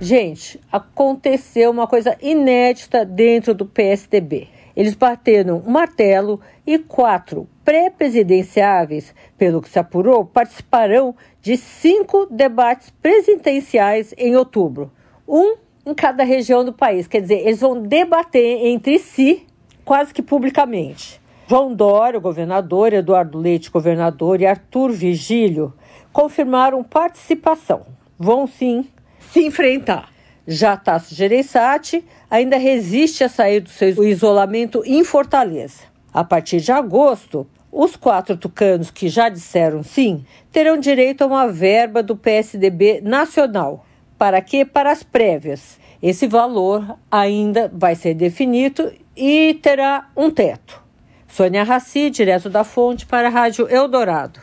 Gente, aconteceu uma coisa inédita dentro do PSDB. Eles bateram um martelo e quatro pré-presidenciáveis, pelo que se apurou, participarão de cinco debates presidenciais em outubro. Um em cada região do país. Quer dizer, eles vão debater entre si, quase que publicamente. João Dória, governador, Eduardo Leite, governador, e Arthur Vigílio confirmaram participação. Vão sim se enfrentar. Já Tasso Gereissati ainda resiste a sair do seu isolamento em Fortaleza. A partir de agosto, os quatro tucanos que já disseram sim terão direito a uma verba do PSDB nacional. Para quê? Para as prévias. Esse valor ainda vai ser definido e terá um teto. Sônia Raci, direto da fonte para a Rádio Eldorado.